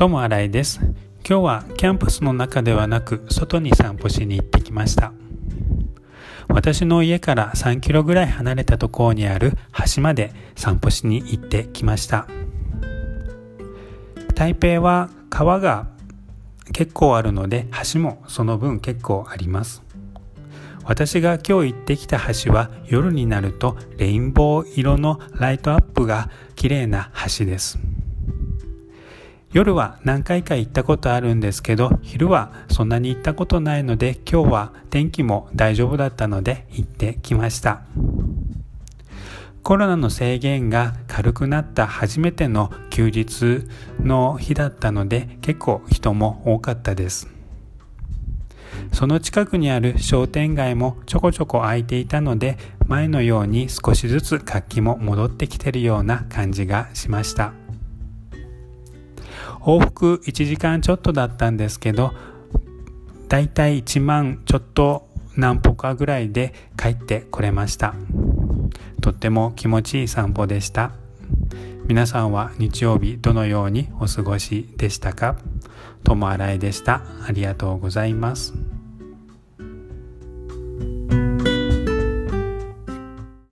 友新井です。今日はキャンパスの中ではなく外に散歩しに行ってきました。私の家から3キロぐらい離れたところにある橋まで散歩しに行ってきました。台北は川が結構あるので橋もその分結構あります。私が今日行ってきた橋は夜になるとレインボー色のライトアップが綺麗な橋です。夜は何回か行ったことあるんですけど昼はそんなに行ったことないので今日は天気も大丈夫だったので行ってきました。コロナの制限が軽くなった初めての休日の日だったので結構人も多かったです。その近くにある商店街もちょこちょこ空いていたので前のように少しずつ活気も戻ってきてるような感じがしました。往復1時間ちょっとだったんですけどだいたい1万ちょっと何歩かぐらいで帰ってこれました。とっても気持ちいい散歩でした。皆さんは日曜日どのようにお過ごしでしたか？友新井でした。ありがとうございます。